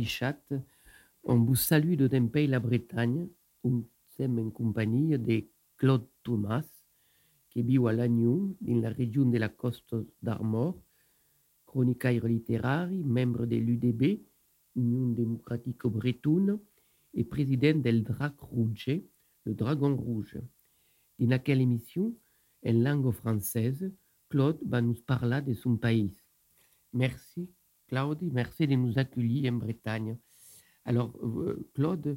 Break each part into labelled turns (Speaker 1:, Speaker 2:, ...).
Speaker 1: Nadichat. On vous salue de pays la Bretagne. On sommes en compagnie de Claude Thomas, qui vit à Lannion, dans la région de la Coste d'Armor, chroniqueur littéraire, membre de l'UDB, Union démocratique bretonne, et président del Drac Rouge, le Dragon Rouge. Dans laquelle émission, en langue française, Claude va nous parler de son pays. Merci Claude, merci de nous accueillir en Bretagne. Alors euh, Claude,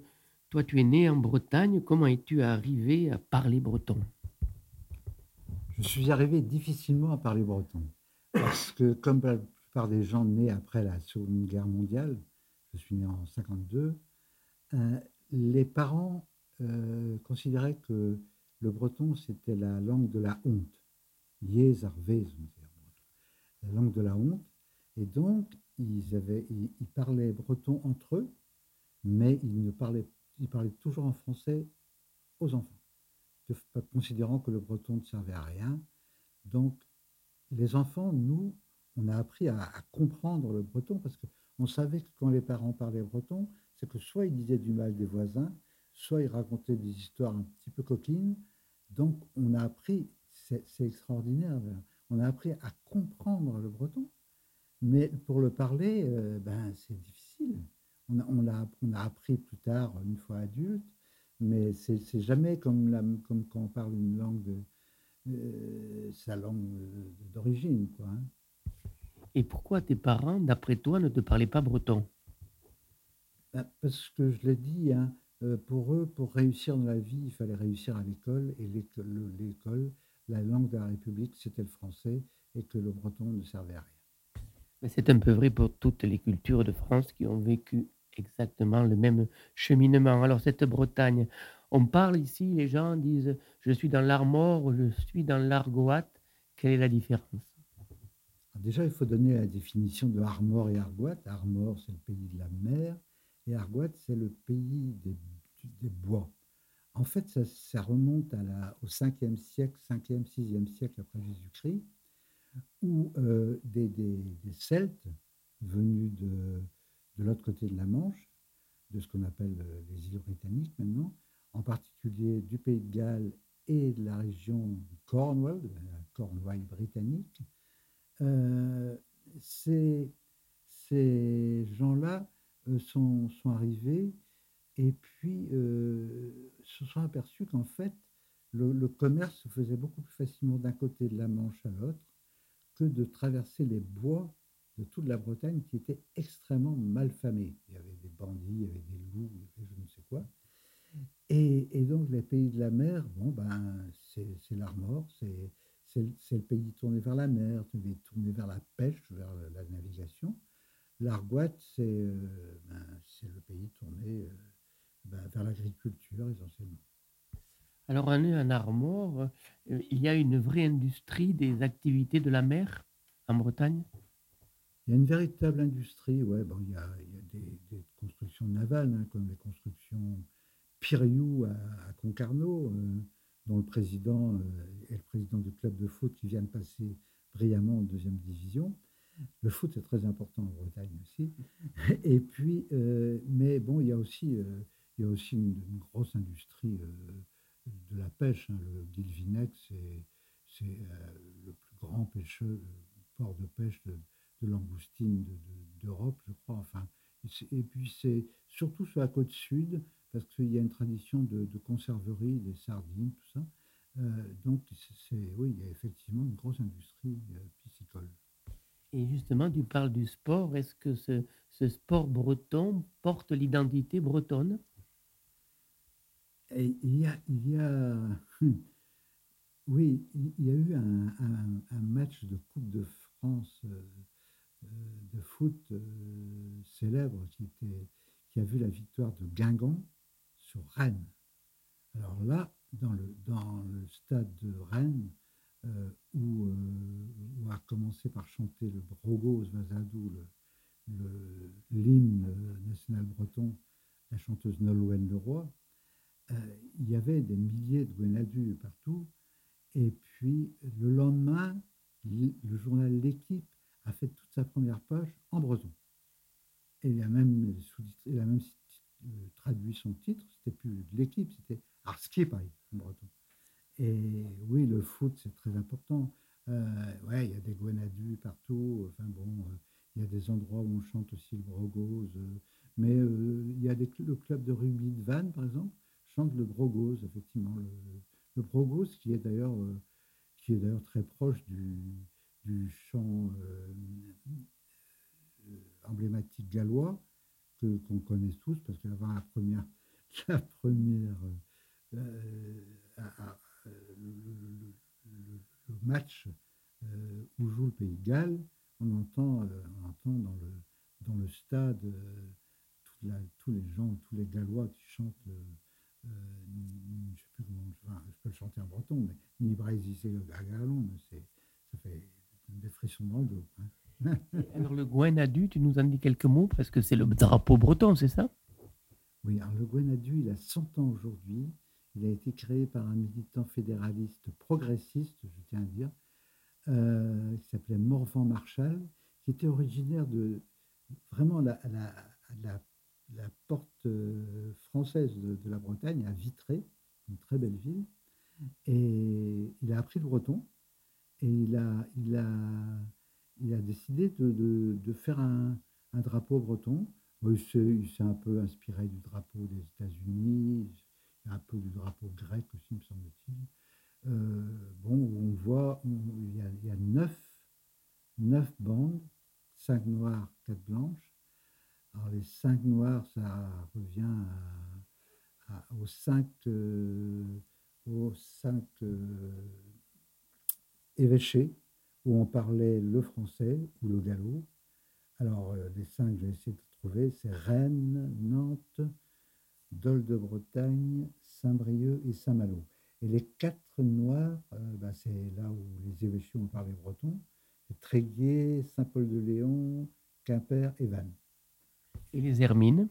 Speaker 1: toi tu es né en Bretagne, comment es-tu arrivé à parler breton?
Speaker 2: Je suis arrivé difficilement à parler breton, parce que comme la plupart des gens nés après la Seconde Guerre mondiale, je suis né en 52, euh, les parents euh, considéraient que le breton c'était la langue de la honte, la langue de la honte, et donc, ils, avaient, ils, parlaient breton entre eux, mais ils, ne parlaient, ils parlaient toujours en français aux enfants, considérant que le breton ne servait à rien. Donc, les enfants, nous, on a appris à, comprendre le breton parce qu'on savait que quand les parents parlaient breton, c'est que soit ils disaient du mal des voisins, soit ils racontaient des histoires un petit peu coquines. Donc, on a appris, c'est extraordinaire, on a appris à comprendre le breton mais pour le parler, euh, ben, c'est difficile. On a, on, a, on a, appris plus tard, une fois adulte, mais c'est jamais comme, la, comme quand on parle une langue, de, euh, sa langue d'origine. quoi. Hein.
Speaker 1: Et pourquoi tes parents, d'après toi, ne te parlaient pas breton?
Speaker 2: Ben, Parce que je l'ai dit, hein, euh, pour eux, pour réussir dans la vie, il fallait réussir à l'école. Et l'école, la langue de la République, c'était le français, et que le breton ne servait à rien.
Speaker 1: C'est un peu vrai pour toutes les cultures de France qui ont vécu exactement le même cheminement. Alors cette Bretagne, on parle ici, les gens disent je suis dans l'Armor, je suis dans l'Argoat. Quelle est la différence?
Speaker 2: Déjà, il faut donner la définition de Armor et Argoat. Armor, c'est le pays de la mer, et Argoat, c'est le pays des, bois. En fait, ça, remonte au 5e siècle, 5e, 6e siècle après Jésus-Christ où euh, des, Celtes venus de, de l'autre côté de la Manche, de ce qu'on appelle euh, les îles britanniques maintenant, en particulier du Pays de Galles et de la région Cornwall, de la Cornouaille britannique, euh, ces, gens-là sont, sont, arrivés et puis se sont aperçus qu'en fait, le, commerce se faisait beaucoup plus facilement d'un côté de la Manche à l'autre que de traverser les bois de toute la Bretagne qui étaient extrêmement mal famés. Il y avait des bandits, il y avait des loups, il y avait je ne sais quoi. Et, donc les pays de la mer, bon ben c'est l'Armor, c'est le pays tourné vers la mer, tourné vers la pêche, vers la navigation. L'Argoat, c'est euh, ben, le pays tourné euh, ben, vers l'agriculture essentiellement.
Speaker 1: Alors, en Armor, euh, il y a une vraie industrie des activités de la mer en Bretagne?
Speaker 2: Il y a une véritable industrie, ouais. Bon, il, y a, des, constructions navales, hein, comme les constructions Piriou à, Concarneau, euh, dont le président euh, est le président du club de foot qui vient de passer brillamment en deuxième division. Le foot est très important en Bretagne aussi. Et puis, mais bon, il y a aussi, il y a aussi une, grosse industrie de la pêche. Hein. Le Guilvinec, c'est euh, le plus grand pêcheur, port de pêche de, de langoustine d'Europe, je crois. Enfin, et, puis c'est surtout sur la côte sud, parce qu'il y a une tradition de, conserverie, des sardines, tout ça. Euh, donc, oui, il y a effectivement une grosse industrie euh, piscicole.
Speaker 1: Et justement, tu parles du sport. Est-ce que ce, ce sport breton porte l'identité bretonne?
Speaker 2: Il y a, a oui, il y a eu un, match de Coupe de France euh, euh, de foot euh, célèbre qui, a vu la victoire de Guingamp sur Rennes. Alors là, dans le, stade de Rennes, où, a commencé par chanter le Brogos Vazadou, l'hymne le, national breton, la chanteuse Nolwenn Leroy, euh, il y avait des milliers de Gwenadu partout. Et puis le lendemain, le journal L'équipe a fait toute sa première page en breton. Et il a même, traduit son titre, c'était plus l'équipe, c'était Arskip en breton. Et oui, le foot, c'est très important. Euh, ouais, il y a des Gwenadus partout. Enfin bon, euh, il y a des endroits où on chante aussi le brogose. Euh, mais il y a des, le club de rugby de Vannes, par exemple, chante le brogose, effectivement. Le, le brogose, qui est d'ailleurs qui est d'ailleurs très proche du, chant emblématique gallois qu'on connaît tous, parce qu'avant la première, la première le, match euh, où joue le Pays de Galles, on entend, euh, on entend dans, le, dans le stade euh, tous les gens, tous les Gallois qui chantent, je ne sais plus comment, je peux le chanter en breton, mais ni Braisissé le Galon, ça fait des frissons dans le dos.
Speaker 1: Hein. Alors le Gwenadu, tu nous en dis quelques mots parce que c'est le drapeau breton, c'est ça?
Speaker 2: Oui, alors le Gwenadu, il a 100 ans aujourd'hui. Il a été créé par un militant fédéraliste progressiste, je tiens à dire, euh, qui s'appelait Morvan Marshall, qui était originaire de vraiment la, la, la, porte euh, française de, la Bretagne, à Vitré, une très belle ville. Et il a appris le breton et il a, il a, il a décidé de, de, faire un, un, drapeau breton. Il s'est un peu inspiré du drapeau des États-Unis, un peu du drapeau grec aussi, me semble-t-il. Euh, bon, on voit, il, y a, il y a neuf, neuf bandes, cinq noires, quatre blanches. Alors les cinq noirs, ça revient aux cinq, euh, aux cinq euh, évêchés où on parlait le français ou le gallo. Alors les cinq, je vais essayer de trouver, c'est Rennes, Nantes, Dol de Bretagne, Saint-Brieuc et Saint-Malo. Et les quatre noirs, euh, bah, c'est là où les évêchés ont parlé breton, Tréguier, Saint-Paul-de-Léon, Quimper et Vannes.
Speaker 1: Et les hermines?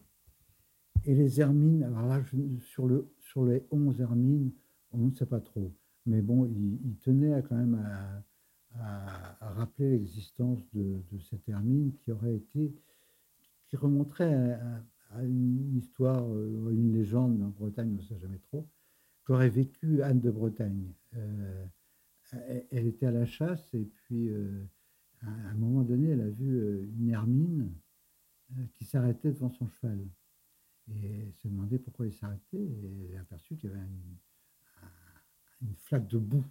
Speaker 2: Et les hermines, alors là, sur, le, sur les onze hermines, on ne sait pas trop. Mais bon, il, tenait quand même à, rappeler l'existence de, cette hermine qui aurait été, qui remonterait à, une histoire, euh, une légende en Bretagne, on ne sait jamais trop, qu'aurait vécu Anne de Bretagne. Euh, elle était à la chasse et puis euh, à un moment donné, elle a vu une hermine qui s'arrêtait devant son cheval. Et elle se demandait pourquoi il s'arrêtait et elle a aperçu qu'il y avait une, flaque de boue.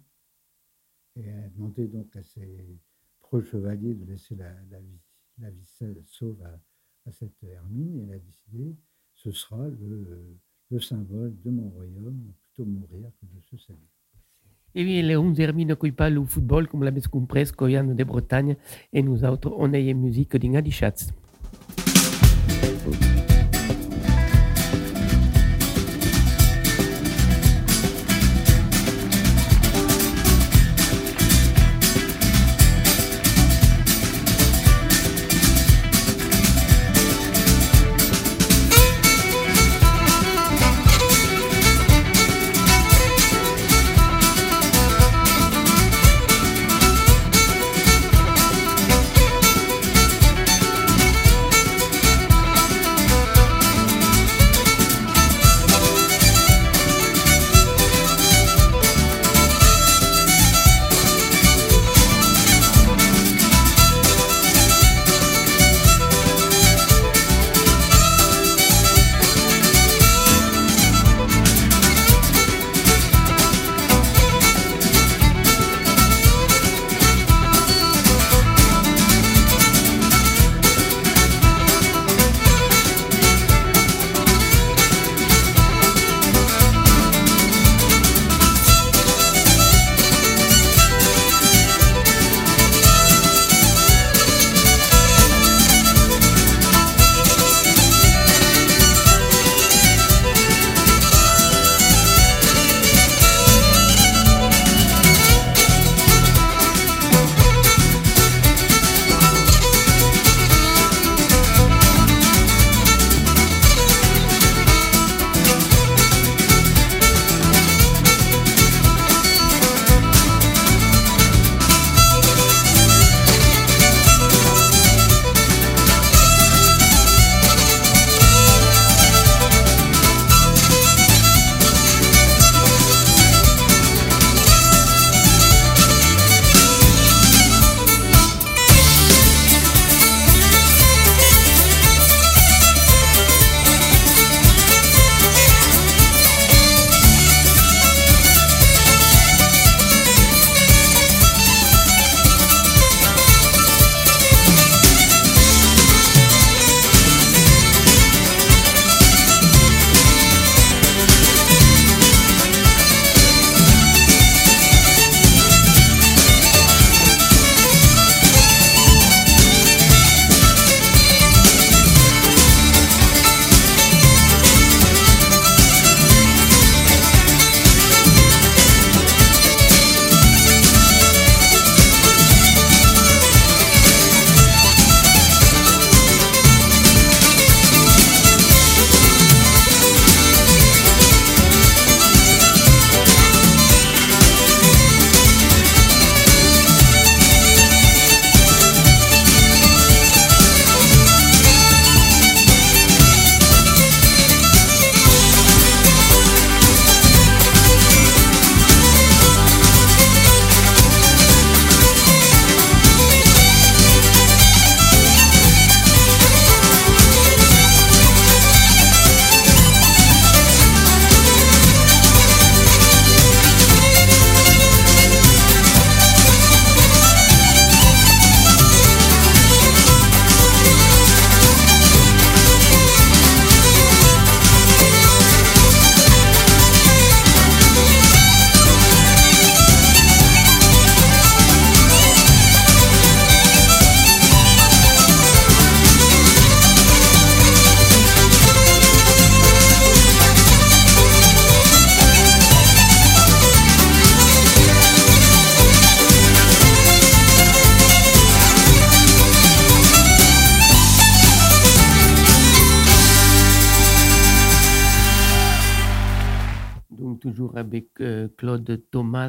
Speaker 2: Et elle a demandé donc à ses preux chevaliers de laisser la, vie, la vie sauve à, à cette hermine et elle a décidé ce sera le, le symbole de mon royaume, plutôt mourir que de se saluer.
Speaker 1: Et bien, les 11 hermines qui parlent au football, comme la compris, viennent de Bretagne, et nous autres, on a une musique d'Ingadichatz. toujours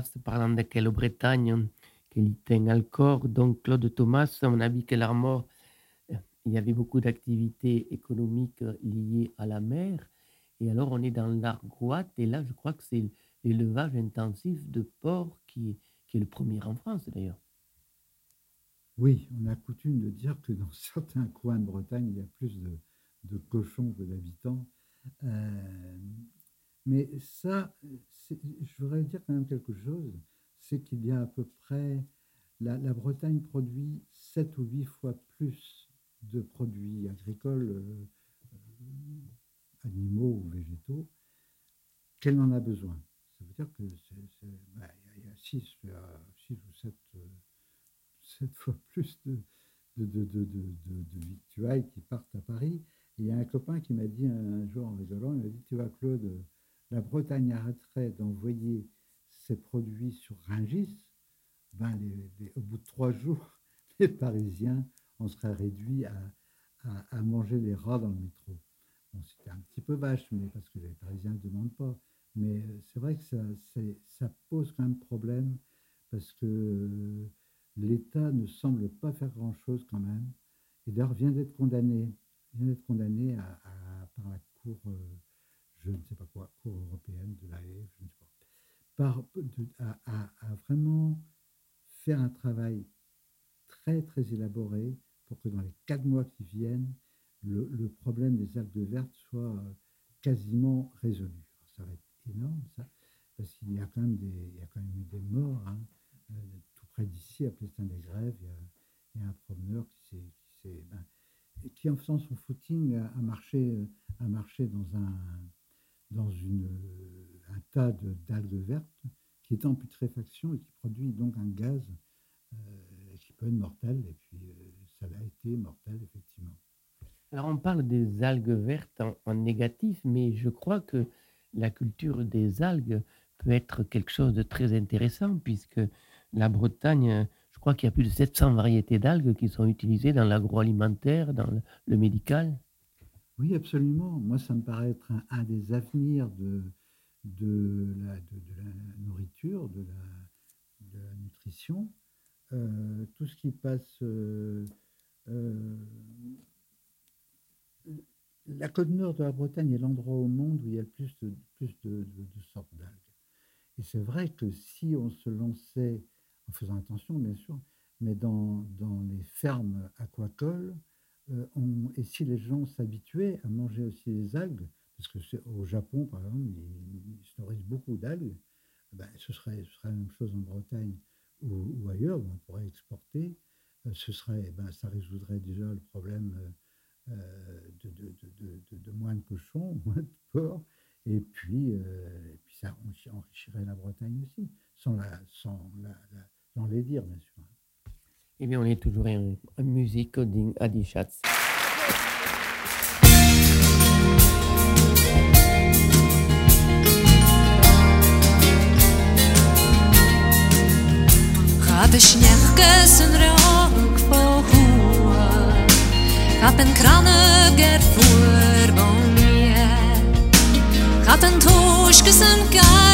Speaker 1: Thomas parlant de quelle Bretagne qu'il tient encore. Donc Claude Thomas, on a vu que l'Armor, euh, il y avait beaucoup d'activités économiques liées à la mer. Et alors on est dans l'Argoat et là je crois que c'est l'élevage intensif de porc qui, est le premier en France d'ailleurs.
Speaker 2: Oui, on a coutume de dire que dans certains coins de Bretagne, il y a plus de, de cochons que d'habitants. Euh, mais ça, je voudrais dire quand même quelque chose, c'est qu'il y a à peu près, la, Bretagne produit 7 ou 8 fois plus de produits agricoles, euh, euh, animaux ou végétaux, qu'elle n'en a besoin. Ça veut dire qu'il bah, y a 6, ou 7, 7 fois plus de, de, de, de, victuailles qui partent à Paris. il y a un copain qui m'a dit un jour en rigolant, il m'a dit, tu vois Claude, la Bretagne arrêterait d'envoyer ses produits sur Rungis, ben au bout de trois jours, les Parisiens en seraient réduits à, à, manger les rats dans le métro. Bon, c'était un petit peu vache, mais parce que les Parisiens ne demandent pas. Mais euh, c'est vrai que ça, ça, pose quand même problème parce que l'État ne semble pas faire grand-chose quand même. Et d'ailleurs vient d'être condamné, vient condamné par la Cour. Euh, je ne sais pas quoi, Cour européenne de la haie, je ne sais pas, par, à, vraiment faire un travail très, très élaboré pour que dans les quatre mois qui viennent, le, problème des algues vertes soit euh, quasiment résolu. ça va être énorme, ça, parce qu'il y a quand même des, il y a quand même eu des morts, hein, euh, tout près d'ici, à Plestin des Grèves, il y a, un promeneur qui s'est, ben, qui en faisant son footing a, marché, a marché dans un, dans une, un tas d'algues vertes qui est en putréfaction et qui produit donc un gaz euh, qui peut être mortel. Et puis, euh, ça l'a été mortel, effectivement.
Speaker 1: Alors, on parle des algues vertes en, négatif, mais je crois que la culture des algues peut être quelque chose de très intéressant, puisque la Bretagne, je crois qu'il y a plus de 700 variétés d'algues qui sont utilisées dans l'agroalimentaire, dans le médical.
Speaker 2: Oui, absolument. Moi, ça me paraît être un, des avenirs de, de, la, nourriture, de la, nutrition. Euh, tout ce qui passe. Euh, euh, la côte nord de la Bretagne est l'endroit au monde où il y a le plus de, plus de, sortes d'algues. Et c'est vrai que si on se lançait, en faisant attention bien sûr, mais dans, dans les fermes aquacoles, euh, et si les gens s'habituaient à manger aussi les algues, parce que au Japon, par exemple, ils, se nourrissent beaucoup d'algues, ben, ce, serait, la même chose en Bretagne ou, ailleurs, où on pourrait exporter. Euh, ce serait, ben, ça résoudrait déjà le problème euh, de, moins de cochons, moins de porcs, et puis, ça enrichirait la Bretagne aussi, sans, la, sans la, la, les dire, bien sûr.
Speaker 1: Eh bien, on est toujours en, en musique din Adi Schatz.
Speaker 3: Gaat de snechtjes een rook voor hoe? Gaat een kraniger voor bonje? Gaat een toosjes een kaljen bonje?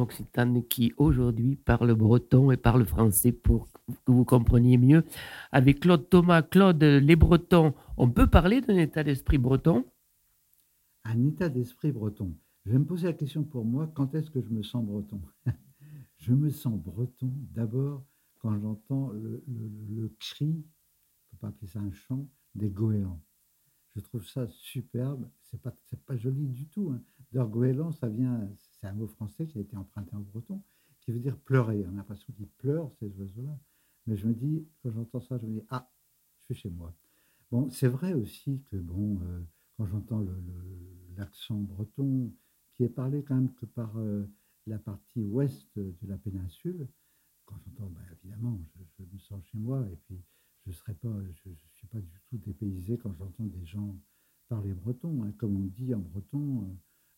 Speaker 1: Occitane qui aujourd'hui parle breton et parle français pour que vous compreniez mieux. Avec Claude Thomas. Claude, les Bretons, on peut parler d'un état d'esprit breton?
Speaker 2: Un état d'esprit breton. Je vais me poser la question pour moi, quand est-ce que je me sens breton? Je me sens breton d'abord quand j'entends le, cri, on peut pas appeler ça un chant, des goélands. Je trouve ça superbe. C'est pas, pas joli du tout. Hein. Ça vient, c'est un mot français qui a été emprunté en breton, qui veut dire pleurer. On a l'impression qu'ils pleurent, ces oiseaux-là. Mais je me dis, quand j'entends ça, je me dis, ah, je suis chez moi. Bon, c'est vrai aussi que, bon, euh, quand j'entends l'accent breton, qui est parlé quand même que par euh, la partie ouest de la péninsule, quand j'entends, ben, évidemment, je, je me sens chez moi, et puis je serai pas, je ne suis pas du tout dépaysé quand j'entends des gens parler breton. hein. Comme on dit en breton,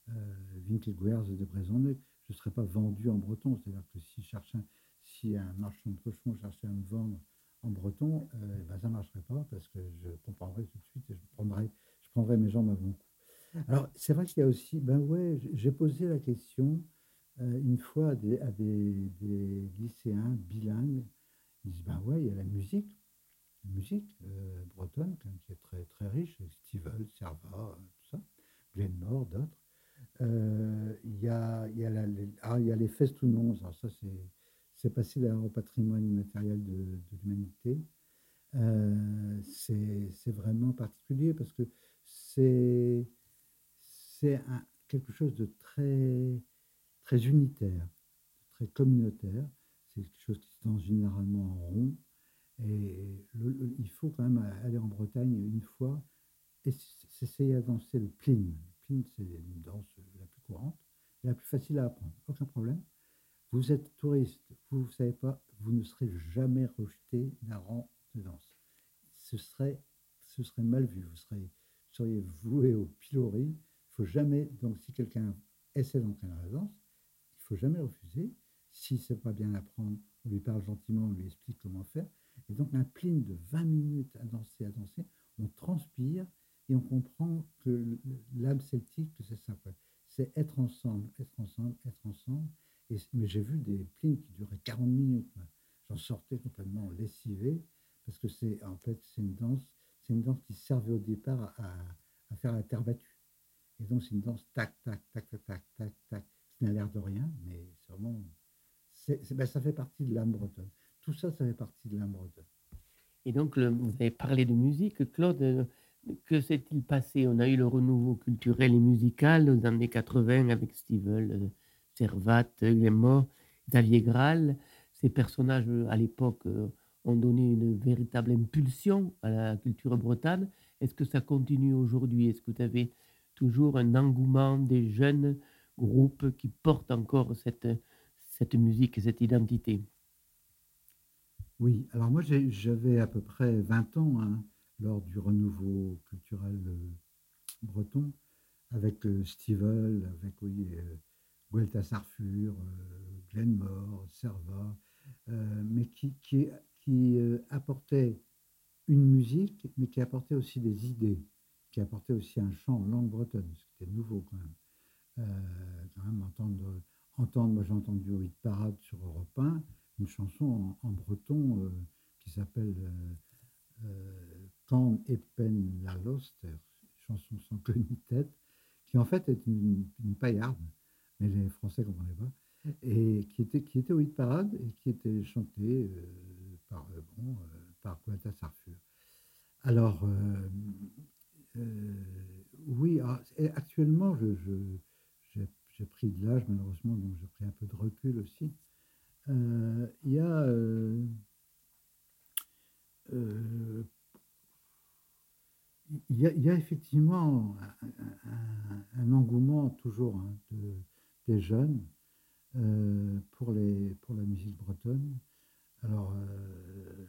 Speaker 2: euh, euh, Winkelguers de Brezonnec, je ne serais pas vendu en breton. C'est-à-dire que si, cherche un- si un marchand de cochons cherchait à me vendre en breton, euh, ben, ça ne marcherait pas parce que je comprendrais tout de suite et je prendrais, je prendrais mes jambes à bon coup. Alors, c'est vrai qu'il y a aussi, ben ouais, j'ai posé la question euh, une fois à des, des, lycéens bilingues. Ils disent, ben ouais, il y a la musique, musique euh, bretonne qui est très, très riche, Stevel, Serva, euh, tout ça, Glenmore, d'autres. Euh, Il y, a, y, a les, ah, il y ça c'est, c'est passé d'ailleurs au patrimoine immatériel de, l'humanité. C'est c'est vraiment particulier parce que c'est c'est quelque chose de très, très unitaire, très communautaire. C'est quelque chose qui se danse généralement en rond. Et il faut quand même aller en Bretagne une fois et s'essayer à danser le plin. Le plin, c'est une danse la plus courante la plus facile à apprendre. Aucun problème. Vous êtes touriste, vous ne savez pas, vous ne serez jamais rejeté d'un rang de danse. Ce serait, mal vu. Vous seriez voué au pilori. Il faut jamais, donc si quelqu'un essaie dans la danse, il faut jamais refuser. Si c'est pas bien apprendre, on lui parle gentiment, on lui explique comment faire. Et donc un plin de 20 minutes à danser, à danser, on transpire et on comprend que l'âme celtique, que c'est ça. C'est être ensemble, être ensemble, être ensemble. Mais j'ai vu des plines qui duraient 40 minutes. J'en sortais complètement lessivé parce que c'est en fait c'est une danse, c'est une danse qui servait au départ à, faire la terre battue. Et donc c'est une danse tac tac tac tac tac tac tac qui n'a l'air de rien, mais c'est- ben, ça fait partie de l'âme bretonne. Tout ça, ça fait partie de l'âme bretonne.
Speaker 1: Et donc, vous avez parlé de musique. Claude, euh, que s'est-il passé? On a eu le renouveau culturel et musical aux années 80 avec Stevel, euh, Servat, Glemmo, Xavier Graal. Ces personnages, euh, à l'époque, euh, ont donné une véritable impulsion à la culture bretonne. Est-ce que ça continue aujourd'hui? Est-ce que vous avez toujours un engouement des jeunes groupes qui portent encore cette, cette musique et cette identité?
Speaker 2: Oui, alors moi j'avais à peu près 20 ans hein, lors du renouveau culturel euh, breton, avec euh, avec oui, euh, Guelta Sarfur, euh, Glenmore, Serva, euh, mais qui, qui, qui apportait une musique, mais qui apportait aussi des idées, qui apportait aussi un chant en langue bretonne, ce qui était nouveau quand même. Quand même entendre, entendre moi j'ai entendu hit parade sur Europe 1, une chanson en, breton euh, qui s'appelle euh, euh, Quand Epen la Loster, chanson sans queue ni tête, qui en fait est une, une paillarde, mais les Français ne comprenaient pas, et qui était, qui était au hit parade et qui était chantée par, euh, bon, euh, par Sarfur. Alors, oui, et actuellement, j'ai pris de l'âge malheureusement, donc j'ai pris un peu de recul aussi. Euh, Il y a euh, euh, y, a, il y a effectivement un, engouement toujours hein, de- des jeunes euh, pour, les, pour la musique bretonne. Alors, euh,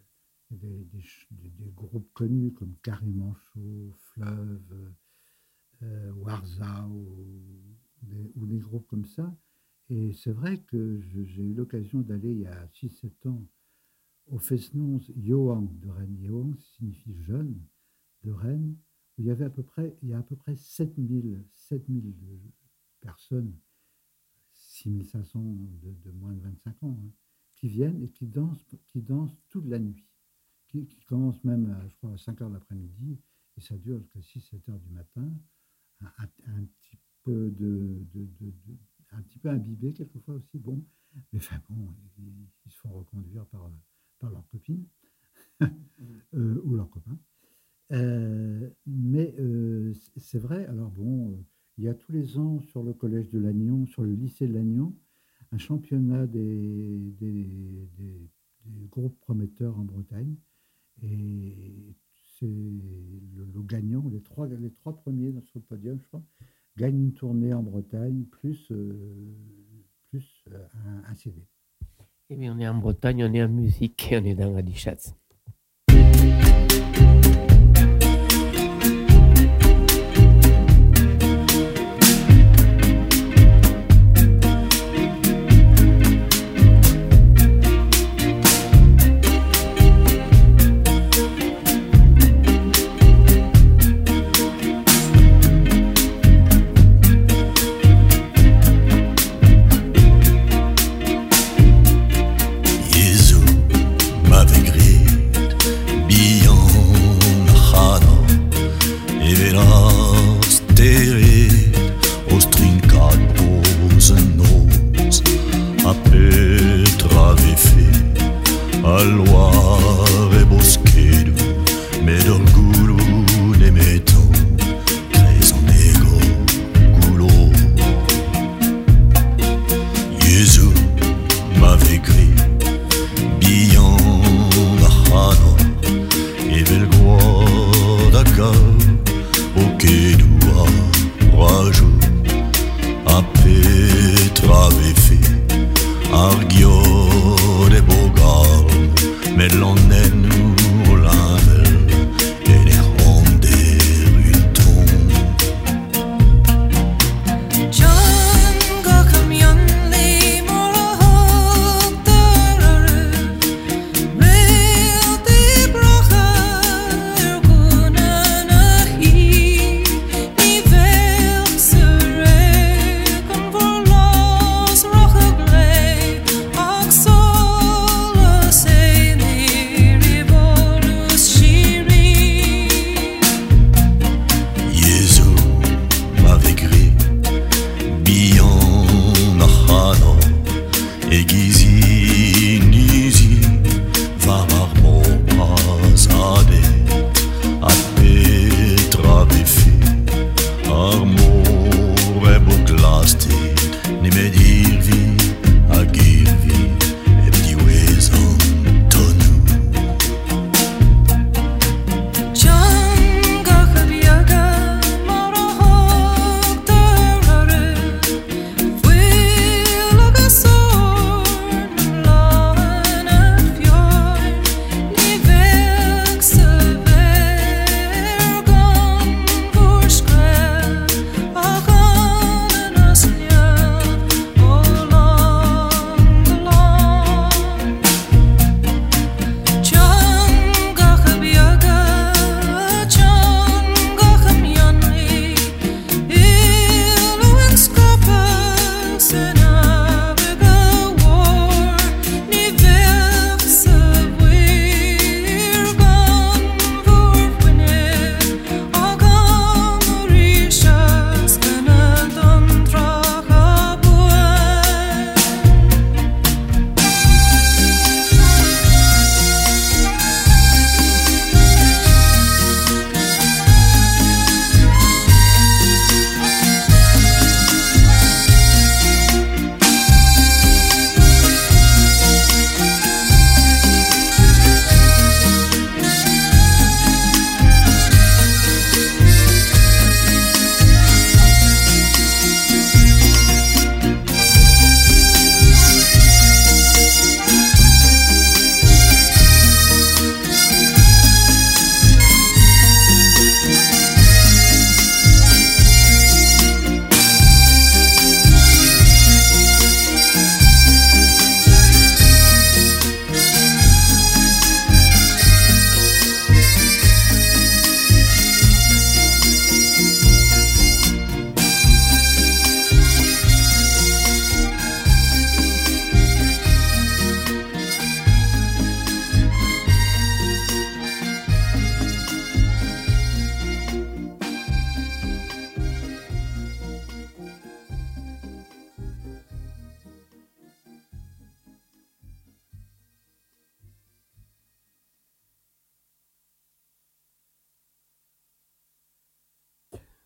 Speaker 2: il y a des, des des- groupes connus comme Carré Manchot, Fleuve, euh, ou des groupes comme ça. Et c'est vrai que j'ai eu l'occasion d'aller il y a 6-7 ans au Fesnons Yoang de Rennes. Yoang signifie jeune de Rennes, où il y avait à peu près, il y a à peu près 7000, 7000 personnes, 6500 de, de moins de 25 ans, hein, qui viennent et qui dansent, qui dansent toute la nuit, qui, qui commencent même, crois, à 5 heures l'après-midi, et ça dure jusqu'à 6-7 heures du matin, un, petit peu de- un petit peu imbibé quelquefois aussi, bon, mais enfin bon, ils, ils se font reconduire par, par leurs copines euh, ou leurs copains. Euh, mais euh, c'est vrai, alors bon, euh, il y a tous les ans sur le collège de Lannion, sur le lycée de Lannion, un championnat des, des, des- des groupes prometteurs en Bretagne. Et c'est le, le gagnant, les trois, les trois premiers sur le podium, je crois, gagnent une tournée en Bretagne, plus, euh, plus euh, un, un CD.
Speaker 1: Eh bien, on est en Bretagne, on est en musique et on est dans la Dichatz.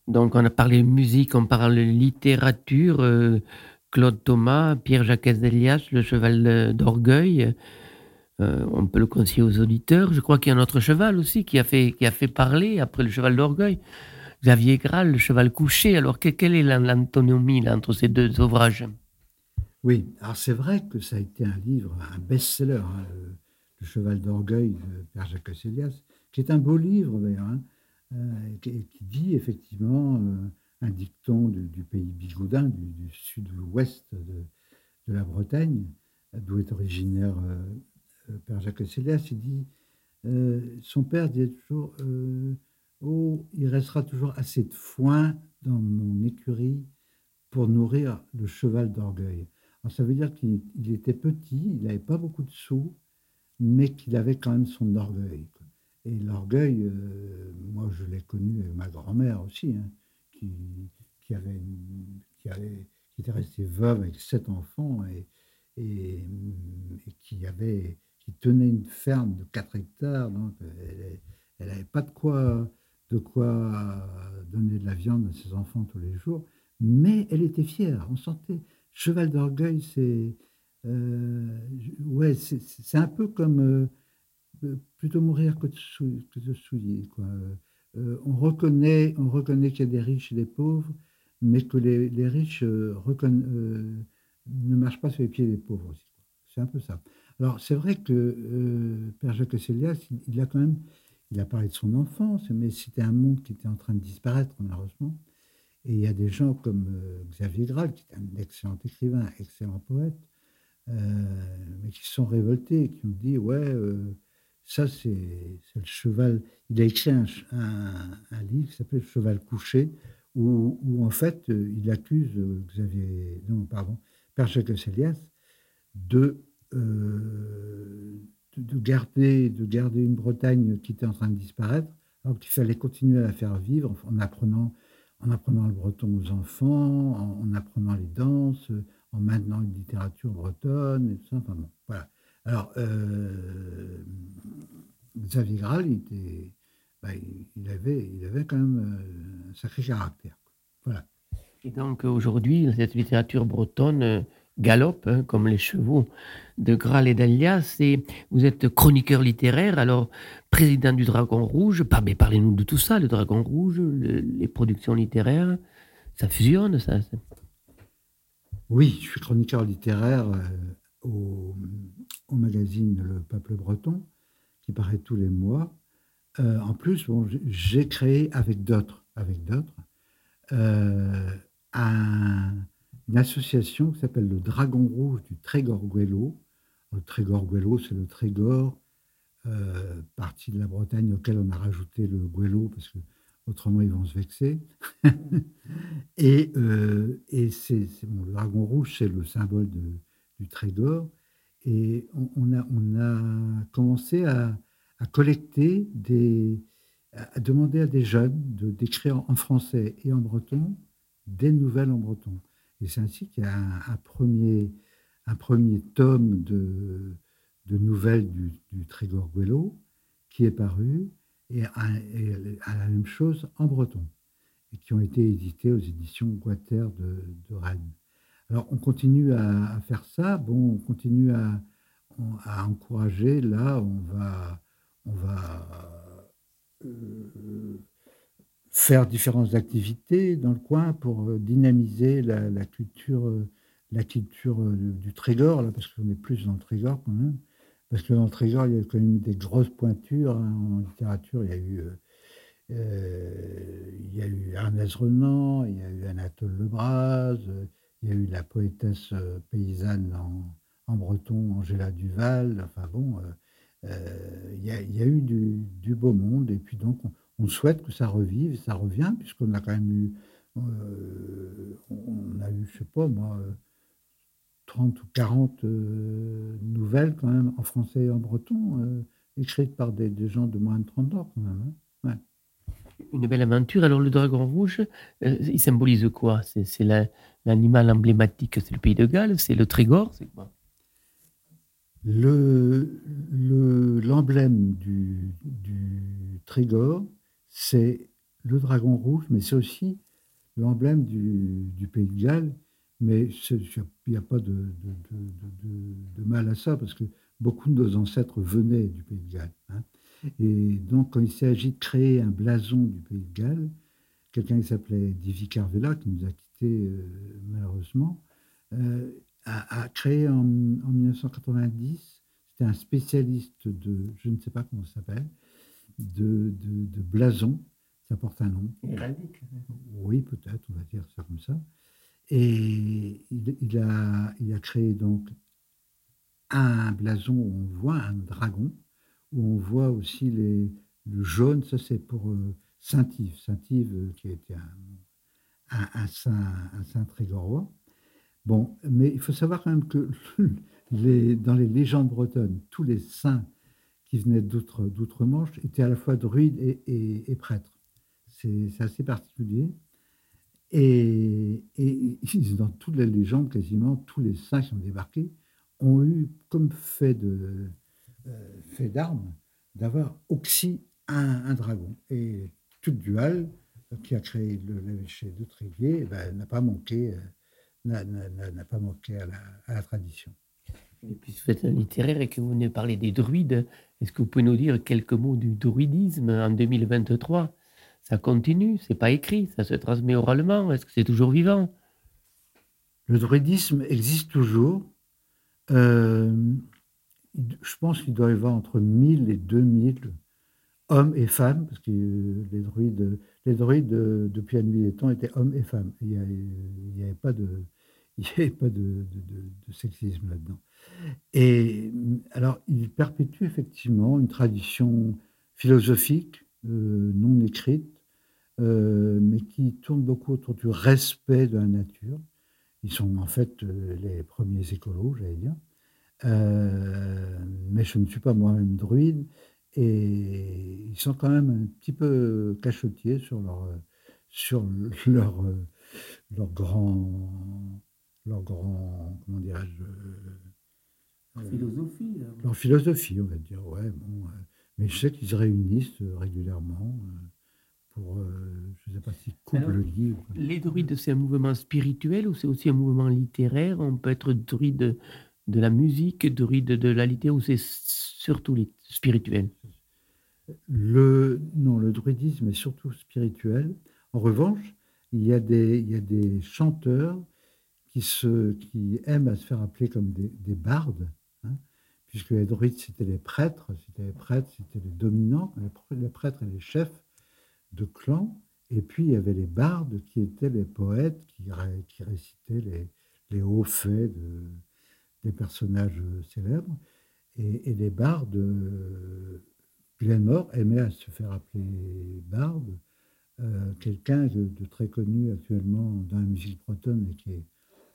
Speaker 1: Donc, on a parlé musique, on parle littérature. euh, Claude Thomas, Pierre-Jacques Elias, le cheval d'orgueil. Euh, on peut le conseiller aux auditeurs. Je crois qu'il y a un autre cheval aussi qui a fait, parler après le cheval d'orgueil. Xavier Graal, le cheval couché. Alors, que- quelle est la- l'antonomie entre ces deux ouvrages?
Speaker 2: Oui, alors c'est vrai que ça a été un livre, un best-seller, hein, le, cheval d'orgueil de Père Jacques Elias, qui est un beau livre d'ailleurs, hein, qui, qui dit effectivement euh, un dicton du, pays bigoudin, du, sud-ouest de, la Bretagne, d'où est originaire euh, euh, Père Jacques Elias. Il dit, euh, son père disait toujours, euh, oh, il restera toujours assez de foin dans mon écurie pour nourrir le cheval d'orgueil. Alors, ça veut dire qu'il il était petit, il n'avait pas beaucoup de sous, mais qu'il avait quand même son orgueil. Et l'orgueil, euh, moi je l'ai connu ma grand-mère aussi, hein, qui, qui, avait qui, avait- qui était restée veuve avec sept enfants et, et, qui, avait, qui tenait une ferme de 4 hectares. Donc elle n'avait pas de quoi, de quoi donner de la viande à ses enfants tous les jours, mais elle était fière. On sentait, cheval d'orgueil, c'est euh, ouais, un peu comme euh, plutôt mourir que de, souiller. Quoi. Euh, on reconnaît, on reconnaît qu'il y a des riches et des pauvres, mais que les, riches euh, euh, ne marchent pas sur les pieds des pauvres aussi. C'est un peu ça. Alors c'est vrai que euh, Père Jacques Célias, il, a quand même, il a parlé de son enfance, mais c'était un monde qui était en train de disparaître malheureusement. Et il y a des gens comme euh, Xavier Graal, qui est un excellent écrivain, excellent poète, euh, mais qui sont révoltés, qui ont dit ouais, euh, ça c'est le cheval. Il a écrit un, livre qui s'appelle Cheval couché, où, en fait il accuse euh, Xavier, non pardon, Père Jacques Célias de, euh, de garder, de garder une Bretagne qui était en train de disparaître, alors qu'il fallait continuer à la faire vivre en apprenant, en apprenant le breton aux enfants, en, en apprenant les danses, en maintenant une littérature bretonne et tout ça. Enfin bon, voilà. Alors, euh, Xavier Graal, il, était, bah, il, avait, il avait quand même euh, un sacré caractère. Voilà.
Speaker 1: Et donc aujourd'hui, cette littérature bretonne euh, galope, hein, comme les chevaux de Graal et d'Alias. Et vous êtes chroniqueur littéraire, alors président du Dragon Rouge. Mais Parlez-nous de tout ça, le Dragon Rouge, le- les productions littéraires. Ça fusionne, ça. ça.
Speaker 2: Oui, je suis chroniqueur littéraire euh, au, au magazine Le Peuple Breton, qui paraît tous les mois. Euh, en plus, bon, j'ai- créé avec d'autres, avec d'autres, euh, un- une association qui s'appelle le Dragon Rouge du Trégor Guélo. Le Trégor Guélo, c'est le Trégor, euh, partie de la Bretagne auquel on a rajouté le Guélo parce que autrement ils vont se vexer. et et c'est, le Dragon Rouge, c'est le symbole de- du Trégor. Et on, a, commencé à, collecter des, à demander à des jeunes de d'écrire en français et en breton des nouvelles en breton. Et c'est ainsi qu'il y a un, premier, un premier tome de, nouvelles du, du Trégor Guélo qui est paru, et, à la même chose en breton, et qui ont été édités aux éditions Guater de Rennes. Alors on continue à, faire ça, bon, on continue à, encourager, là on va, on va euh, faire différentes activités dans le coin pour euh, dynamiser la, culture, la culture euh, du Trégor, là, parce qu'on est plus dans le Trégor quand même. Parce que dans le Trégor, il y a quand même des grosses pointures hein, en littérature. Il y a eu, euh, il y a eu Ernest Renan, il y a eu Anatole Lebras, il y a eu la poétesse euh, paysanne en, breton, Angela Duval. Enfin bon, euh, euh, il, y a, eu du, beau monde. Et puis donc, on, souhaite que ça revive, ça revient, puisqu'on a quand même eu, euh, on a eu, je sais pas moi, euh, 30 ou 40 euh, nouvelles quand même en français et en breton, écrites par des, gens de moins de 30 ans quand même. hein.
Speaker 1: Une belle aventure. Alors le Dragon Rouge, il symbolise quoi? C'est la- l'animal emblématique, c'est le pays de Galles, c'est le Trégor, c'est quoi?
Speaker 2: Le- le- L'emblème du, Trégor, c'est le dragon rouge, mais c'est aussi l'emblème du, Pays de Galles. Mais il n'y a pas de mal à ça, parce que beaucoup de nos ancêtres venaient du Pays de Galles. hein. Et donc, quand il s'agit de créer un blason du Pays de Galles, quelqu'un qui s'appelait Divi Carvela, qui nous a quittés euh, malheureusement, euh, a, a créé en, en 1990, c'était un spécialiste de, je ne sais pas comment ça s'appelle, de, de, de blason, ça porte un nom,
Speaker 1: Héraldique.
Speaker 2: oui, peut-être, on va dire ça comme ça. Et il, il a, il a créé donc un blason où on voit un dragon, où on voit aussi les, le jaune, ça c'est pour euh, Saint-Yves, Saint-Yves euh, qui était un, un saint, un saint trégorois. Bon, mais il faut savoir quand même que dans les légendes bretonnes, tous les saints qui venaient d'outre- d'outre-Manche étaient à la fois druides et, prêtres. C'est assez particulier. Et, et dans toutes les légendes, quasiment tous les saints qui ont débarqué ont eu comme fait de euh, fait d'armes d'avoir oxy un, un dragon. Et tout dual qui a créé le- l'évêché de Tréguier eh ben, n'a pas manqué euh, n'a- n'a n'a- n'a pas manqué à la, à la tradition.
Speaker 1: Et puis, vous êtes un littéraire et que vous venez parler des druides? Est-ce que vous pouvez nous dire quelques mots du druidisme en 2023 Ça continue, c'est pas écrit, ça se transmet oralement. Est-ce que c'est toujours vivant?
Speaker 2: Le druidisme existe toujours. Euh, je pense qu'il doit y avoir entre 1000 et 2000 hommes et femmes, parce que les druides, les druides euh, depuis la nuit des temps étaient hommes et femmes. Il n'y avait, pas de, il avait pas de, sexisme là-dedans. Et alors, il perpétue effectivement une tradition philosophique, euh, non écrite, euh, mais qui tourne beaucoup autour du respect de la nature. Ils sont en fait les premiers écolos, j'allais dire. Mais je ne suis pas moi-même druide et ils sont quand même un petit peu cachotiers sur leur, sur leur, leur grand, leur grand, comment dirais-je, euh,
Speaker 1: Philosophie.
Speaker 2: leur philosophie, on va dire. Ouais, bon, euh, mais je sais qu'ils se réunissent euh, régulièrement euh, pour, je ne sais pas si couple ou quoi.
Speaker 1: Les druides, c'est un mouvement spirituel ou c'est aussi un mouvement littéraire? On peut être druide de la musique, druide de la littérature ou c'est surtout spirituel
Speaker 2: Le, non, le druidisme est surtout spirituel. En revanche, il y a des, chanteurs qui, se, qui aiment à se faire appeler comme des, des bardes, hein, puisque les druides, c'était les prêtres, c'était les prêtres, c'était les dominants, les, pr- les prêtres et les chefs de clan. Et puis, il y avait les bardes qui étaient les poètes qui, ré- qui récitaient les, hauts faits de, des personnages célèbres. Et, et les bardes, euh, Glenmore aimait à se faire appeler barde. Euh, Quelqu'un de, très connu actuellement dans la musique bretonne et qui est,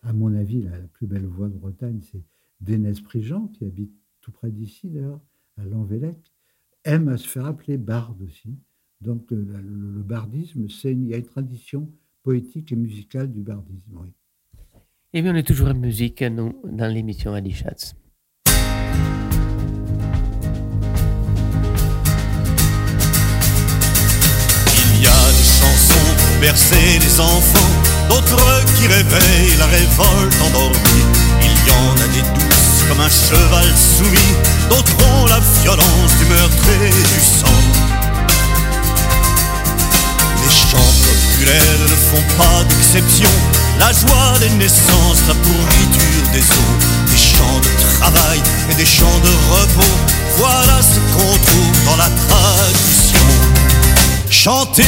Speaker 2: à mon avis, la, plus belle voix de Bretagne, c'est Dénès Prigent, qui habite tout près d'ici d'ailleurs, à Lanvélec, aime à se faire appeler barde aussi. Donc euh, le, bardisme, il y a une tradition poétique et musicale du bardisme, oui.
Speaker 1: Eh bien, on est toujours en musique, nous, dans l'émission.
Speaker 4: Il bercer les enfants, d'autres qui réveillent la révolte endormie. Il y en a des douces comme un cheval soumis, d'autres ont la violence du meurtre et du sang. Les chants populaires ne font pas d'exception. La joie des naissances, la pourriture des eaux, des chants de travail et des chants de repos. Voilà ce qu'on trouve dans la tradition. Chantez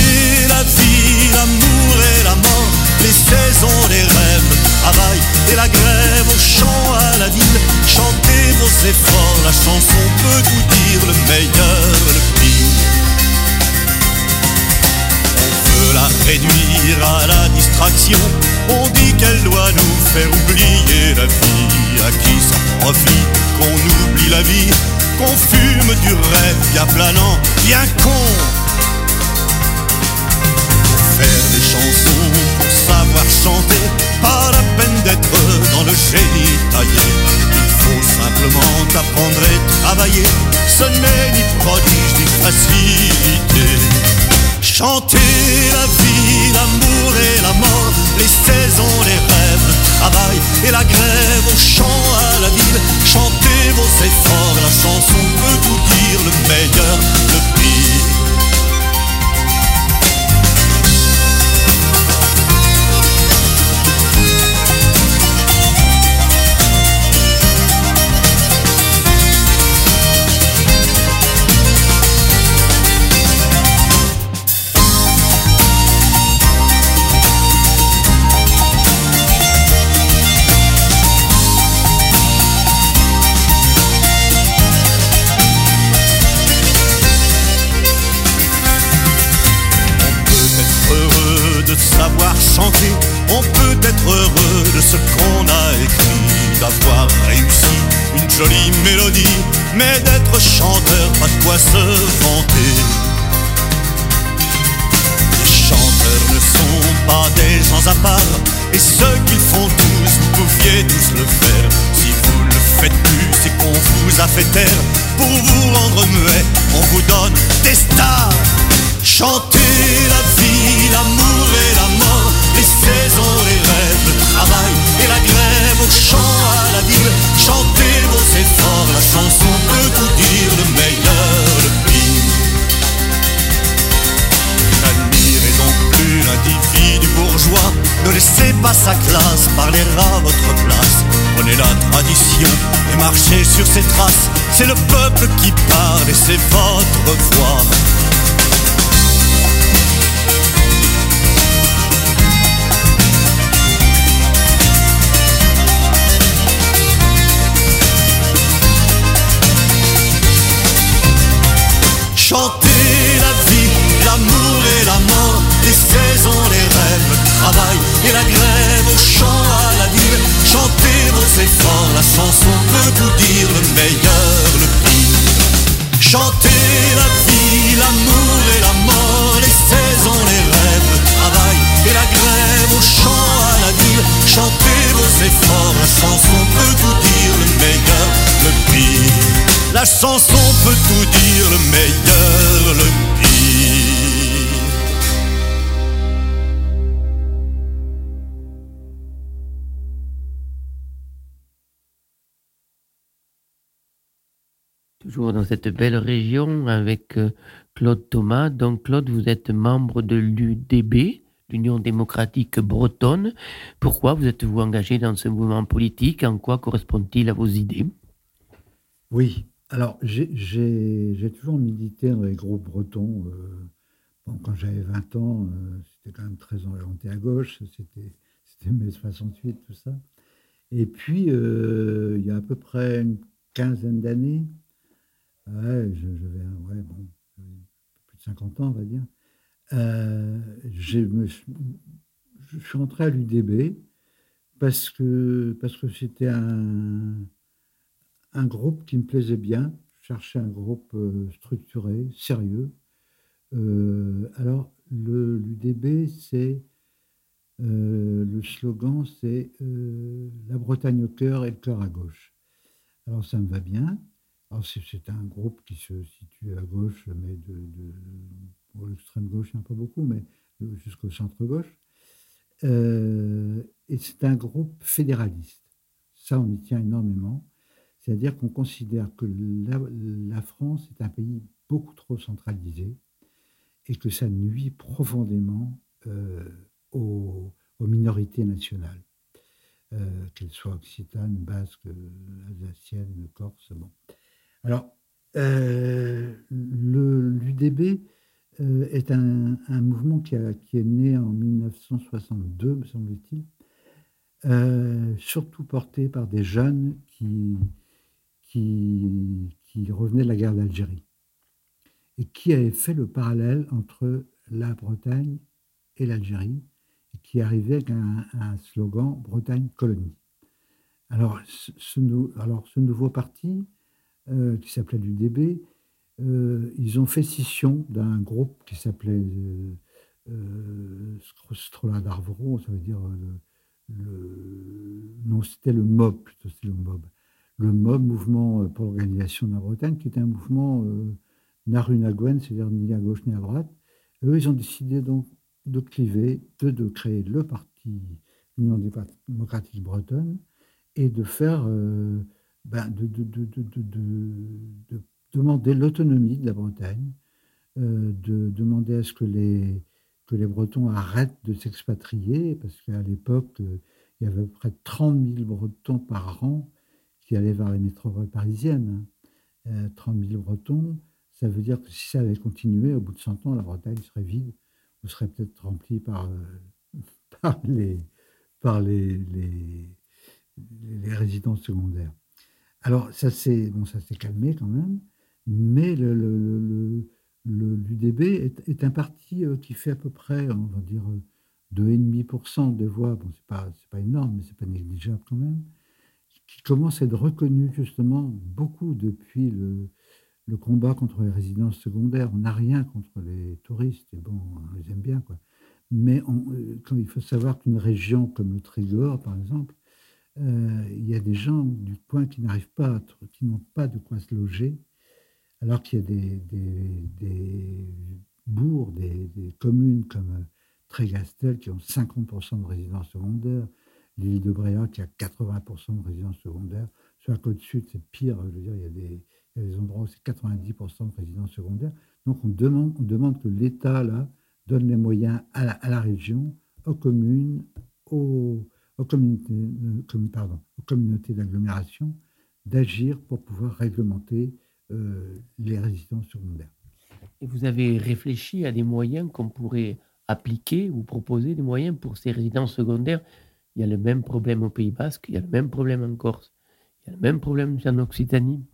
Speaker 4: la vie, l'amour et la mort, les saisons, les rêves, le travail et la grève, au chant à la ville. Chantez vos efforts, la chanson peut tout dire, le meilleur, le pire. On veut la réduire à la distraction. On dit qu'elle doit nous faire oublier la vie. À qui ça profite qu'on oublie la vie, qu'on fume du rêve bien planant, bien con. Faire des chansons pour savoir chanter, pas la peine d'être dans le génie taillé. Il faut simplement apprendre et travailler. Ce n'est ni prodige ni facilité. Chantez la vie, l'amour et la mort, les saisons, les rêves, le travail et la grève, au chant à la ville. Chantez vos efforts, la chanson peut vous dire le meilleur, le pire. Ce qu'on a écrit, d'avoir réussi une jolie mélodie, mais d'être chanteur, pas de quoi se vanter. Les chanteurs ne sont pas des gens à part, et ce qu'ils font tous, vous pouviez tous le faire. Si vous le faites plus, c'est qu'on vous a fait taire. Pour vous rendre muet, on vous donne des stars. Chantez la vie, l'amour et la mort, les saisons, les le travail et la grève, au chant à la ville. Chantez vos efforts, la chanson peut tout dire, le meilleur, le pire. N'admirez donc plus l'individu bourgeois, ne laissez pas sa classe parler à votre place. Prenez la tradition et marchez sur ses traces, c'est le peuple qui parle et c'est votre voix. Chantez la vie, l'amour et la mort, les saisons, les rêves, le travail et la grève, au chant à la ville. Chantez vos efforts, la chanson peut vous dire le meilleur, le pire. Chantez la vie, l'amour et la mort, les saisons, les rêves, le travail et la grève, au chant à la ville. Chantez vos efforts, la chanson peut vous dire le meilleur, le pire. La chanson peut tout dire, le meilleur, le pire.
Speaker 1: Toujours dans cette belle région avec euh, Claude Thomas. Donc Claude, vous êtes membre de l'UDB, l'Union démocratique bretonne. Pourquoi vous êtes-vous engagé dans ce mouvement politique? En quoi correspond-il à vos idées?
Speaker 2: Oui, alors j'ai- toujours milité dans les groupes bretons. euh, bon, quand j'avais 20 ans, euh, c'était quand même très orienté à gauche, c'était mai 68, tout ça. Et puis, euh, il y a à peu près une quinzaine d'années, ouais, je, vais, ouais, bon, plus de 50 ans, on va dire, me je suis entré à l'UDB parce que parce que c'était un, un groupe qui me plaisait bien. Je cherchais un groupe euh, structuré, sérieux. Euh, alors, l'UDB, c'est euh, le slogan, c'est euh, la Bretagne au cœur et le cœur à gauche. Alors, ça me va bien. C'est un groupe qui se situe à gauche, mais de, de bon, l'extrême gauche, a pas beaucoup, mais jusqu'au centre-gauche. Euh, et c'est un groupe fédéraliste. Ça, on y tient énormément. C'est-à-dire qu'on considère que la, France est un pays beaucoup trop centralisé et que ça nuit profondément euh, aux, minorités nationales, euh, qu'elles soient occitanes, basques, alsaciennes, corses. Bon. Alors, euh, l'UDB est un, un mouvement qui, a- qui est né en 1962, me semble-t-il, surtout porté par des jeunes qui, qui, revenaient de la guerre d'Algérie et qui avaient fait le parallèle entre la Bretagne et l'Algérie et qui arrivaient avec un, slogan Bretagne colonie. Alors ce, nouveau parti, euh, qui s'appelait l'UDB, euh, ils ont fait scission d'un groupe qui s'appelait euh, euh, Stro- Strola d'Arvoro, ça veut dire le- non, c'était le MOB, plutôt c'était le MOB. Le MOB, Mouvement euh, pour l'organisation de la Bretagne, qui était un mouvement euh, c'est-à-dire ni à gauche ni à droite, Eux, ils ont décidé donc de cliver, de, de créer le parti Union démocratique bretonne et de faire, euh, ben, de, de, de, demander l'autonomie de la Bretagne, euh, de demander à ce que les, que les Bretons arrêtent de s'expatrier, parce qu'à l'époque, il y avait près de 30 000 Bretons par an qui allaient vers les métropoles parisiennes. 30 000 Bretons, ça veut dire que si ça avait continué, au bout de 100 ans, la Bretagne serait vide, ou serait peut-être remplie par, par les, par les, les, les résidences secondaires. Alors, ça s'est bon, calmé quand même, mais le, le, l'UDB est, est, un parti euh, qui fait à peu près, on va dire, 2,5% des voix. Bon, ce n'est pas, pas énorme, mais ce n'est pas négligeable quand même, qui commence à être reconnu justement beaucoup depuis le, combat contre les résidences secondaires. On n'a rien contre les touristes, et bon, on les aime bien, quoi. Mais euh, quand il faut savoir qu'une région comme le Trégor, par exemple, euh, il y a des gens du coin qui n'arrivent pas, qui n'ont pas de quoi se loger, alors qu'il y a des, des, bourgs, des, communes comme euh, Trégastel qui ont 50% de résidences secondaires, l'île de Bréa qui a 80% de résidences secondaires. Sur la côte sud, c'est pire. Je veux dire, il y a des, endroits où c'est 90% de résidences secondaires. Donc on demande, on demande que l'État, là, donne les moyens à la, région, aux communes, aux, communautés, euh, aux communautés d'agglomération d'agir pour pouvoir réglementer euh, les résidences secondaires.
Speaker 1: Et vous avez réfléchi à des moyens qu'on pourrait appliquer ou proposer des moyens pour ces résidences secondaires Il y a le même problème au Pays Basque, il y a le même problème en Corse, il y a le même problème en Occitanie.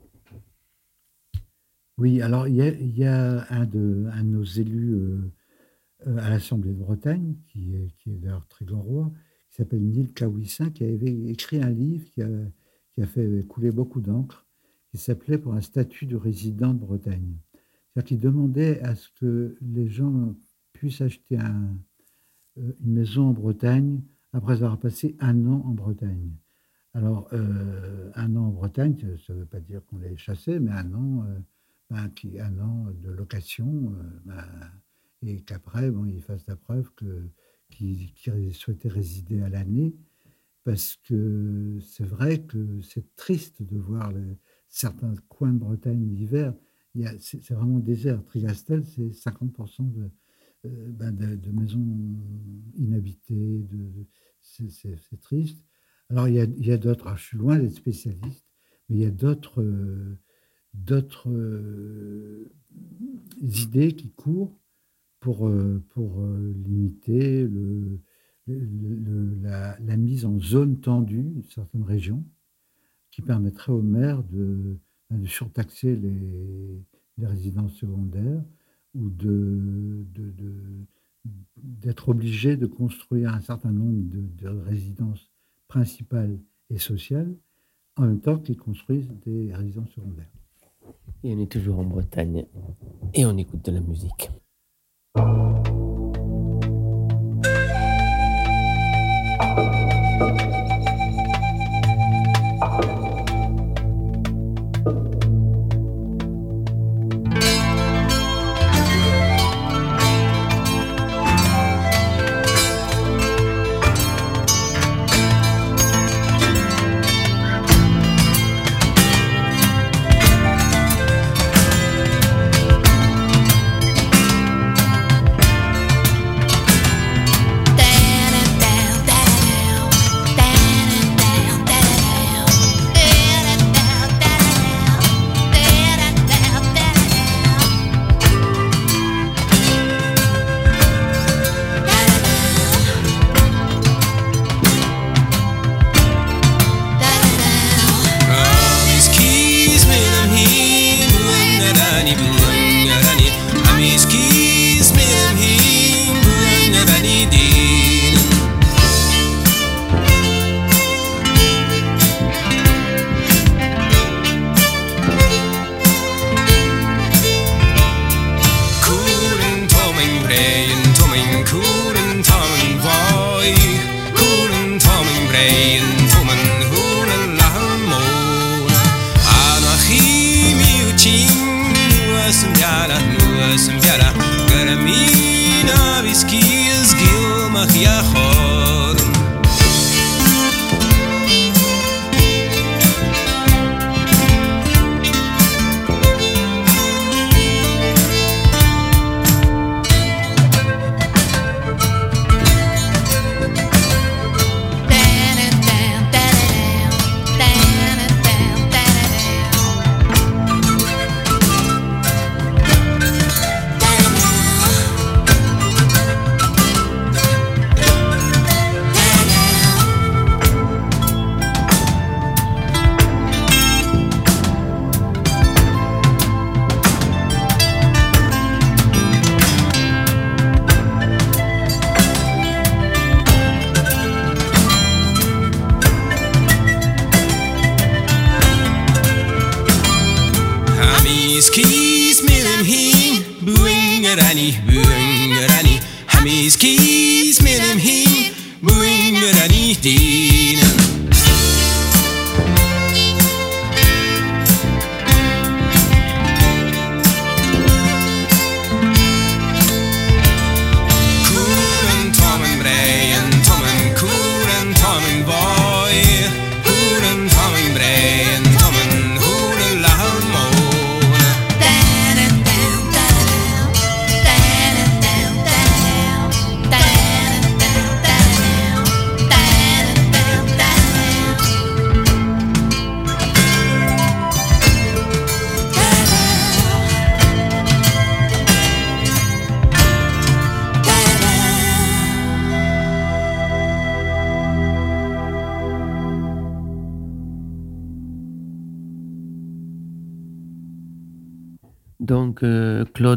Speaker 2: Oui, alors il y a, un, de, un, de, nos élus euh, euh, à l'Assemblée de Bretagne, qui est, qui est d'ailleurs très grand roi, qui s'appelle Neil Kawissin, qui avait écrit un livre qui a, qui a fait couler beaucoup d'encre, qui s'appelait Pour un statut de résident de Bretagne. C'est-à-dire qu'il demandait à ce que les gens puissent acheter euh, une maison en Bretagne après avoir passé un an en Bretagne. Alors, euh, un an en Bretagne, ça ne veut pas dire qu'on les chassé, mais un an, ben, qui, un an de location, ben, et qu'après, bon, il fasse la preuve que, qu'il, souhaitait résider à l'année, parce que c'est vrai que c'est triste de voir certains coins de Bretagne l'hiver. c'est, vraiment désert. Trigastel, c'est 50% de, euh, ben de, maisons inhabitées. De, c'est, triste. Alors, il y a, a d'autres, je suis loin d'être spécialiste, mais il y a d'autres, euh, euh, idées qui courent pour, euh, pour limiter le, la, mise en zone tendue de certaines régions, qui permettrait aux maires de, ben, de surtaxer les, les, résidences secondaires ou de, obligés de construire un certain nombre de, résidences principales et sociales, en même temps qu'ils construisent des résidences secondaires.
Speaker 1: Et on est toujours en Bretagne et on écoute de la musique.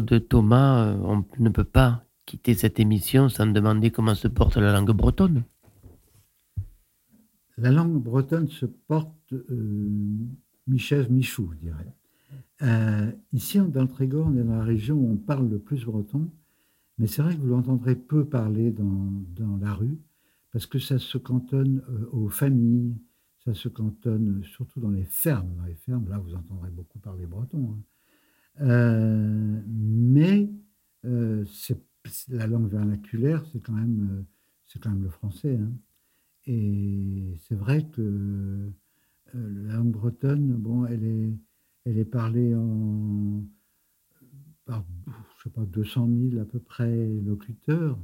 Speaker 1: Claude Thomas, euh, on ne peut pas quitter cette émission sans demander comment se porte la langue bretonne.
Speaker 2: La langue bretonne se porte euh, mi-chèvre, mi-chou, je dirais. Euh, ici, dans le Trégor, on est dans la région où on parle le plus breton, mais c'est vrai que vous l'entendrez peu parler dans, dans la rue, parce que ça se cantonne euh, aux familles, ça se cantonne surtout dans les fermes. Dans les fermes, là, vous entendrez beaucoup parler breton. hein. Euh, mais euh, la langue vernaculaire, c'est quand, même, euh, quand même le français. hein. Et c'est vrai que la langue bretonne, bon, elle est, elle est parlée en, par, je sais pas, 200 000 à peu près locuteurs.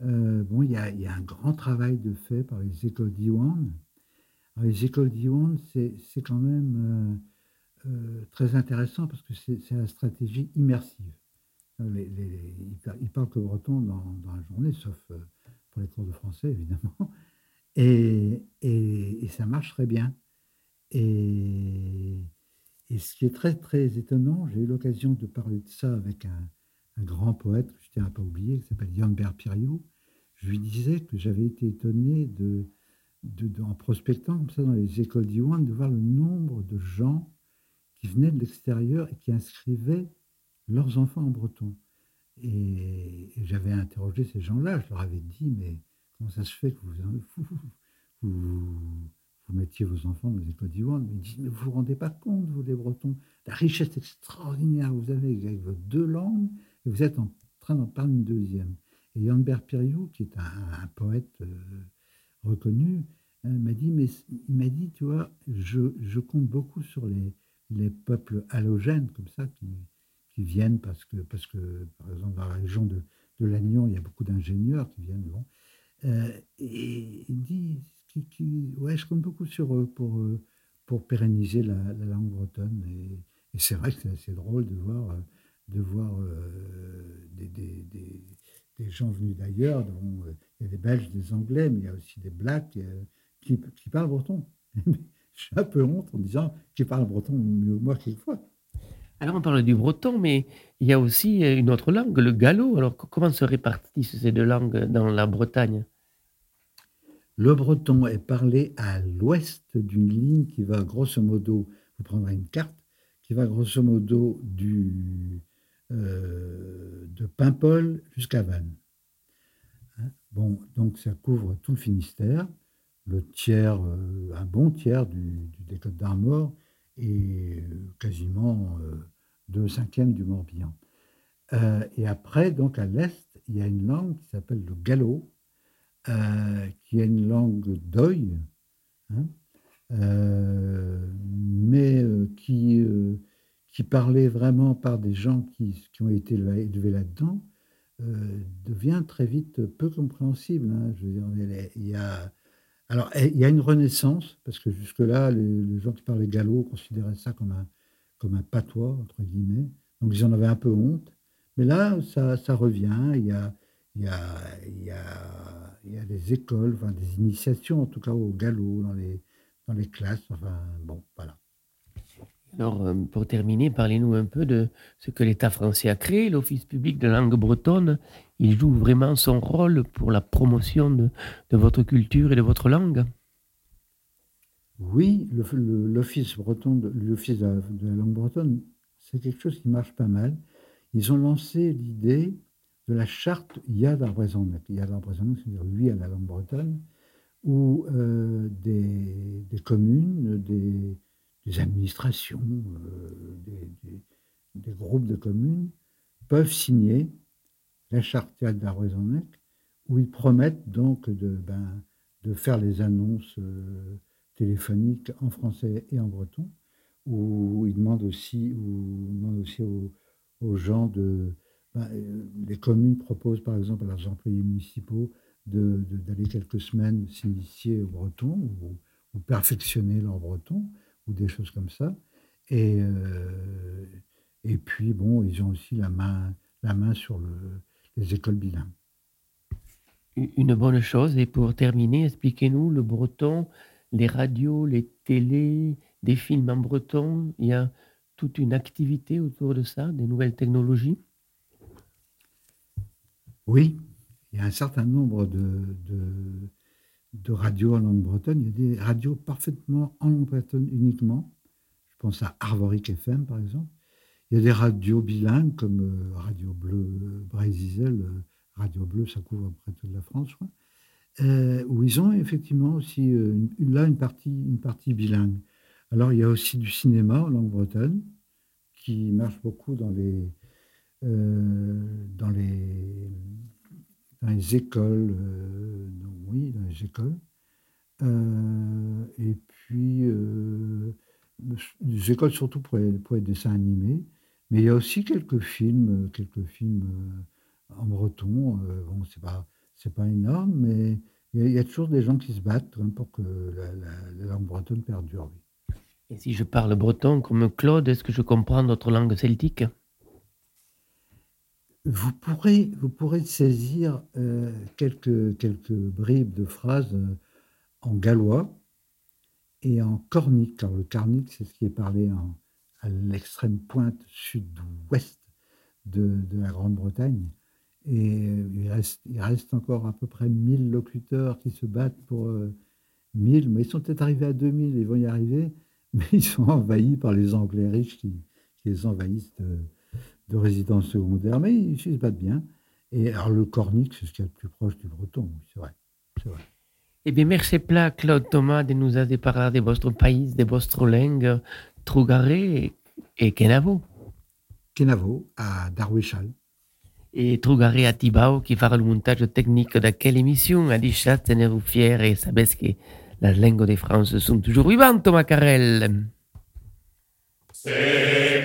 Speaker 2: Bon, il y y a un grand travail de fait par les écoles d'Iwan. Les écoles d'Iwan, c'est quand même euh, très intéressant parce que c'est la stratégie immersive. Euh, Les, les- par- ils que breton dans, la journée, sauf euh, pour les cours de français, évidemment. Et, et- ça marche très bien. Et, ce qui est très, très étonnant, j'ai eu l'occasion de parler de ça avec un, un grand poète que je tiens à pas oublier, qui s'appelle Yann Berpiriou. Je lui disais que j'avais été étonné de- de- en prospectant comme ça dans les écoles d'Iwan, de voir le nombre de gens venaient de l'extérieur et qui inscrivaient leurs enfants en breton. Et, j'avais interrogé ces gens-là, je leur avais dit, mais comment ça se fait que vous, mettiez vos enfants dans les écoles d'Iwan Ils disent, mais vous vous rendez pas compte, vous les Bretons, la richesse extraordinaire que vous avez avec vos deux langues, et vous êtes en train d'en parler une deuxième. Et Yann Berpiriou, qui est un, poète euh, reconnu, euh, m'a dit, mais il m'a dit, tu vois, je compte beaucoup sur les, les peuples halogènes comme ça qui, qui viennent parce que, parce que, par exemple, dans la région de, de Lannion, il y a beaucoup d'ingénieurs qui viennent. Euh, et il dit, ouais, je compte beaucoup sur eux pour, euh, pour pérenniser la, la langue bretonne. Et, c'est vrai que c'est assez drôle de voir, de voir euh, des, des, des, gens venus d'ailleurs. Il y a des Belges, des Anglais, mais il y a aussi des Blacks qui parlent breton. J'ai un peu honte en disant parlent breton mieux moi quelquefois.
Speaker 1: Alors, on parle du breton, mais il y a aussi euh, une autre langue, le gallo. Alors, co- comment se répartissent ces deux langues dans la Bretagne?
Speaker 2: Le breton est parlé à l'ouest d'une ligne qui va grosso modo, vous prendrez une carte, qui va grosso modo du, euh, de Paimpol jusqu'à Vannes. Hein, bon, donc ça couvre tout le Finistère, le tiers, euh, un bon tiers du, du- des Côtes d'Armor et euh, quasiment euh, deux cinquièmes du Morbihan. Et après, donc à l'est, il y a une langue qui s'appelle le gallo, qui est une langue d'oeil, hein, mais qui, qui parlait vraiment par des gens qui, qui ont été éle- élevés là-dedans, devient très vite peu compréhensible. hein. Je veux dire, il y a, alors, eh, il y a une renaissance, parce que jusque-là, les, gens qui parlaient gallo considéraient ça comme un, comme un patois, entre guillemets. Donc, ils en avaient un peu honte. Mais là, ça, ça revient. Il y a, il y a, il y a, il y a des écoles, enfin, des initiations, en tout cas au gallo, dans les, dans les classes. Enfin, bon, voilà.
Speaker 1: Alors, euh, pour terminer, parlez-nous un peu de ce que l'État français a créé, l'Office public de langue bretonne. Il joue vraiment son rôle pour la promotion de, votre culture et de votre langue?
Speaker 2: Oui, l'Office breton, l'Office de, la- langue bretonne, c'est quelque chose qui marche pas mal. ils ont lancé l'idée de la charte Yad Arbrezonec. Yad Arbrezonec, c'est-à-dire oui à la langue bretonne, où euh, des, communes, des, des administrations, euh, des, groupes de communes peuvent signer la charte Arbrezonec, où ils promettent donc de, ben, de faire les annonces euh, téléphoniques en français et en breton, où ils demandent aussi, aux, gens de... Ben, les communes proposent par exemple à leurs employés municipaux d'aller de, quelques semaines s'initier au breton ou, perfectionner leur breton ou des choses comme ça. Et, euh, et puis, bon, ils ont aussi la main, la main sur le, les écoles bilingues.
Speaker 1: Une bonne chose. Et pour terminer, expliquez-nous le breton, les radios, les télés, des films en breton. Il y a toute une activité autour de ça, des nouvelles technologies?
Speaker 2: Oui, il y a un certain nombre de, de, radios en langue bretonne. Il y a des radios parfaitement en langue bretonne uniquement. Je pense à Arvoric FM, par exemple. Il y a des radios bilingues comme euh, Radio Bleu Brésil, euh, Radio Bleu, ça couvre près toute la France, euh, où ils ont effectivement aussi là une partie, une partie bilingue. Alors, il y a aussi du cinéma en langue bretonne qui marche beaucoup dans les, dans les, dans les écoles. Euh, oui, dans les écoles. Euh, et puis, des écoles surtout pour les, pour les, dessins animés. Mais il y a aussi quelques films, quelques films en breton. bon, c'est pas, c'est pas énorme, mais il y, a, toujours des gens qui se battent hein, pour que la, la langue bretonne perdure.
Speaker 1: Et si je parle breton comme Claude, est-ce que je comprends notre langue celtique?
Speaker 2: Vous pourrez, vous pourrez saisir euh, quelques, quelques bribes de phrases euh, en gallois et en cornique. Alors, le cornique, c'est ce qui est parlé en, à l'extrême pointe sud-ouest de, de, la Grande-Bretagne. Et euh, il, reste, encore à peu près 1000 locuteurs qui se battent pour 1000, mais ils sont peut-être arrivés à 2000, ils vont y arriver mais ils sont envahis par les Anglais riches qui, qui les envahissent de, de, résidences secondaires, mais ils, se battent bien. Et alors le cornique, c'est ce qui est le plus proche du breton, c'est vrai, vrai.
Speaker 1: Eh bien, merci plat, Claude Thomas, de nous avoir parlé de votre pays, de votre langue, Trougaré et Kenavo.
Speaker 2: Kenavo, à Darwishal.
Speaker 1: Et Trougaré à Tibao, qui fera le montage technique de quelle émission, a dit chat, tenez-vous fiers et savez que la langue de France sont toujours vivantes, Macarel. C'est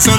Speaker 5: si